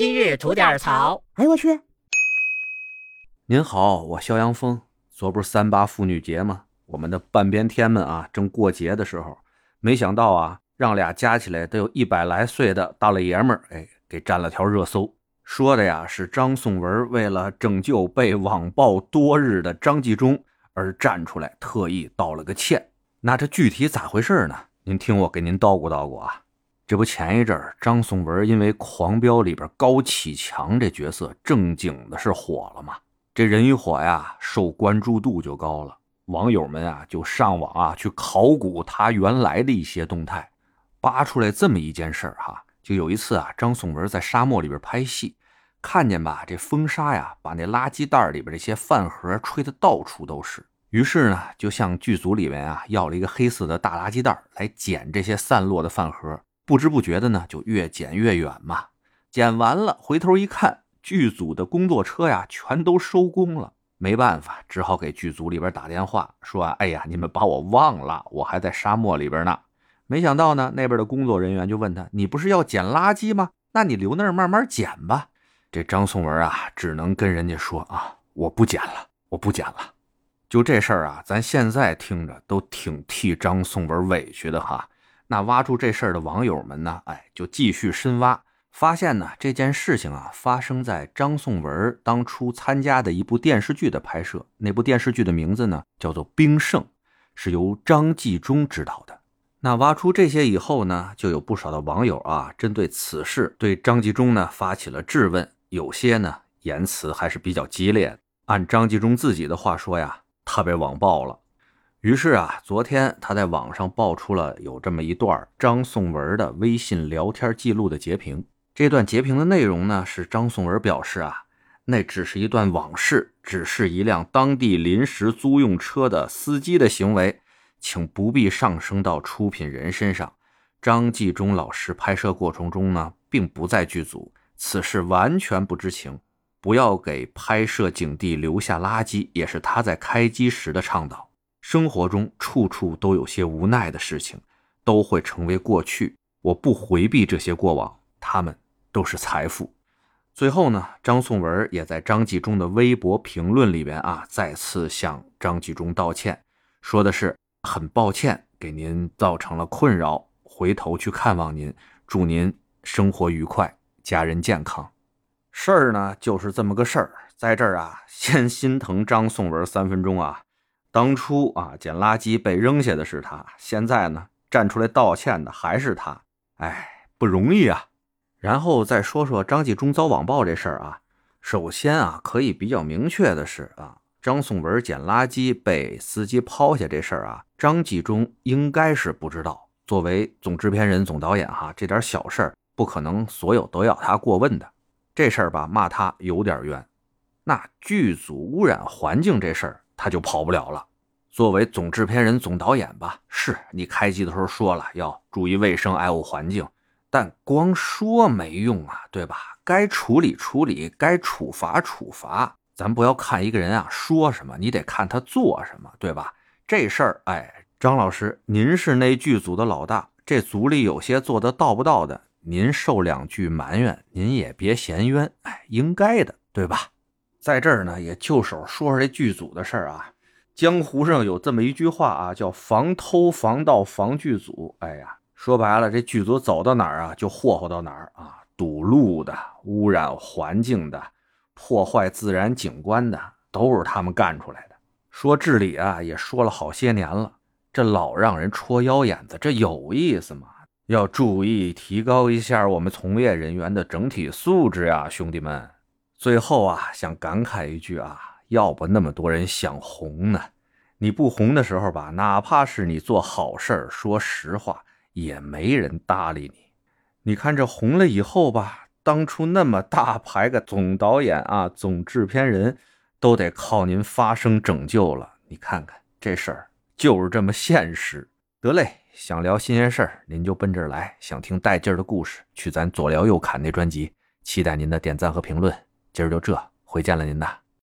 今日吐点槽。哎呦我去！您好，我肖阳峰。昨不是三八妇女节吗？我们的半边天们啊，正过节的时候，没想到啊，让俩加起来得有一百来岁的大老爷们儿，哎，给占了条热搜。说的呀是张颂文为了拯救被网暴多日的张纪中而站出来，特意道了个歉。那这具体咋回事呢？您听我给您叨咕叨咕啊。这不前一阵儿张颂文因为《狂飙》里边高启强这角色正经的是火了吗？这人一火呀，受关注度就高了，网友们啊就上网啊去考古他原来的一些动态，扒出来这么一件事儿哈。就有一次啊，张颂文在沙漠里边拍戏，看见吧这风沙呀把那垃圾袋里边这些饭盒吹得到处都是，于是呢就向剧组里面啊要了一个黑色的大垃圾袋来捡这些散落的饭盒，不知不觉的呢就越捡越远嘛，捡完了回头一看。剧组的工作车呀，全都收工了，没办法，只好给剧组里边打电话说：“哎呀，你们把我忘了，我还在沙漠里边呢。”没想到呢，那边的工作人员就问他：“你不是要捡垃圾吗？那你留那儿慢慢捡吧。”这张颂文啊，只能跟人家说：“啊，我不捡了，我不捡了。”就这事儿啊，咱现在听着都挺替张颂文委屈的哈。那挖出这事儿的网友们呢，哎，就继续深挖。发现呢，这件事情啊，发生在张颂文当初参加的一部电视剧的拍摄。那部电视剧的名字呢，叫做《冰圣》，是由张纪中执导的。那挖出这些以后呢，就有不少的网友啊，针对此事对张纪中呢发起了质问，有些呢言辞还是比较激烈。按张纪中自己的话说呀，他被网暴了。于是啊，昨天他在网上爆出了有这么一段张颂文的微信聊天记录的截屏。这段截屏的内容呢，是张颂文表示啊，那只是一段往事，只是一辆当地临时租用车的司机的行为，请不必上升到出品人身上。张纪中老师拍摄过程中呢，并不在剧组，此事完全不知情。不要给拍摄景地留下垃圾，也是他在开机时的倡导。生活中处处都有些无奈的事情，都会成为过去。我不回避这些过往，他们。都是财富。最后呢，张颂文也在张纪中的微博评论里边啊，再次向张纪中道歉，说的是很抱歉给您造成了困扰，回头去看望您，祝您生活愉快，家人健康。事儿呢就是这么个事儿，在这儿啊，先心疼张颂文三分钟啊。当初啊捡垃圾被扔下的是他，现在呢站出来道歉的还是他，哎，不容易啊。然后再说说张纪中遭网暴这事儿啊，首先啊，可以比较明确的是啊，张颂文捡垃圾被司机抛下这事儿啊，张纪中应该是不知道。作为总制片人、总导演哈，这点小事儿不可能所有都要他过问的。这事儿吧，骂他有点冤。那剧组污染环境这事儿他就跑不了了。作为总制片人、总导演吧，是你开机的时候说了要注意卫生、爱护环境。但光说没用啊，对吧？该处理处理，该处罚处罚。咱不要看一个人啊说什么，你得看他做什么，对吧？这事儿，哎，张老师，您是那剧组的老大，这组里有些做的到不到的，您受两句埋怨，您也别嫌冤，哎，应该的，对吧？在这儿呢，也就手说说这剧组的事儿啊。江湖上有这么一句话啊，叫防偷、防盗、防剧组。哎呀。说白了，这剧组走到哪儿啊，就霍霍到哪儿啊！堵路的、污染环境的、破坏自然景观的，都是他们干出来的。说治理啊，也说了好些年了，这老让人戳腰眼子，这有意思吗？要注意提高一下我们从业人员的整体素质呀，兄弟们！最后啊，想感慨一句啊，要不那么多人想红呢？你不红的时候吧，哪怕是你做好事儿说实话。也没人搭理你，你看这红了以后吧，当初那么大牌个总导演啊、总制片人，都得靠您发声拯救了。你看看这事儿就是这么现实。得嘞，想聊新鲜事儿，您就奔这儿来；想听带劲儿的故事，去咱左聊右侃那专辑。期待您的点赞和评论。今儿就这，回见了您呐。